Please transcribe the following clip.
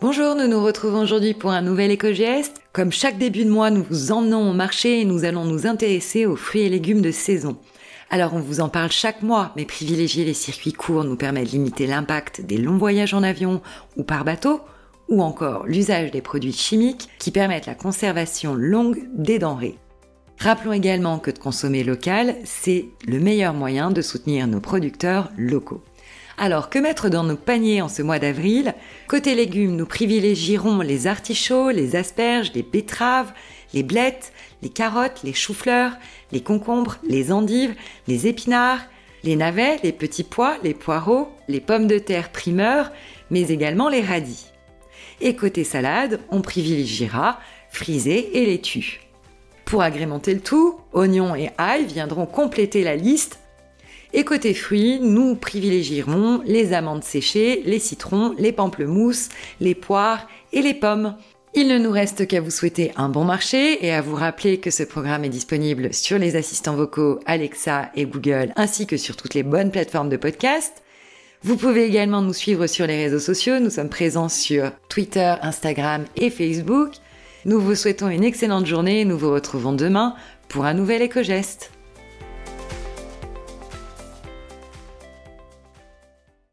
Bonjour, nous nous retrouvons aujourd'hui pour un nouvel éco-geste. Comme chaque début de mois, nous vous emmenons au marché et nous allons nous intéresser aux fruits et légumes de saison. Alors on vous en parle chaque mois, mais privilégier les circuits courts nous permet de limiter l'impact des longs voyages en avion ou par bateau, ou encore l'usage des produits chimiques qui permettent la conservation longue des denrées. Rappelons également que de consommer local, c'est le meilleur moyen de soutenir nos producteurs locaux. Alors, que mettre dans nos paniers en ce mois d'avril? Côté légumes, nous privilégierons les artichauts, les asperges, les betteraves, les blettes, les carottes, les choux-fleurs, les concombres, les endives, les épinards, les navets, les petits pois, les poireaux, les pommes de terre primeurs, mais également les radis. Et côté salade, on privilégiera frisés et laitue. Pour agrémenter le tout, oignons et ail viendront compléter la liste. Et côté fruits, nous privilégierons les amandes séchées, les citrons, les pamplemousses, les poires et les pommes. Il ne nous reste qu'à vous souhaiter un bon marché et à vous rappeler que ce programme est disponible sur les assistants vocaux Alexa et Google ainsi que sur toutes les bonnes plateformes de podcast. Vous pouvez également nous suivre sur les réseaux sociaux. Nous sommes présents sur Twitter, Instagram et Facebook. Nous vous souhaitons une excellente journée et nous vous retrouvons demain pour un nouvel éco-geste.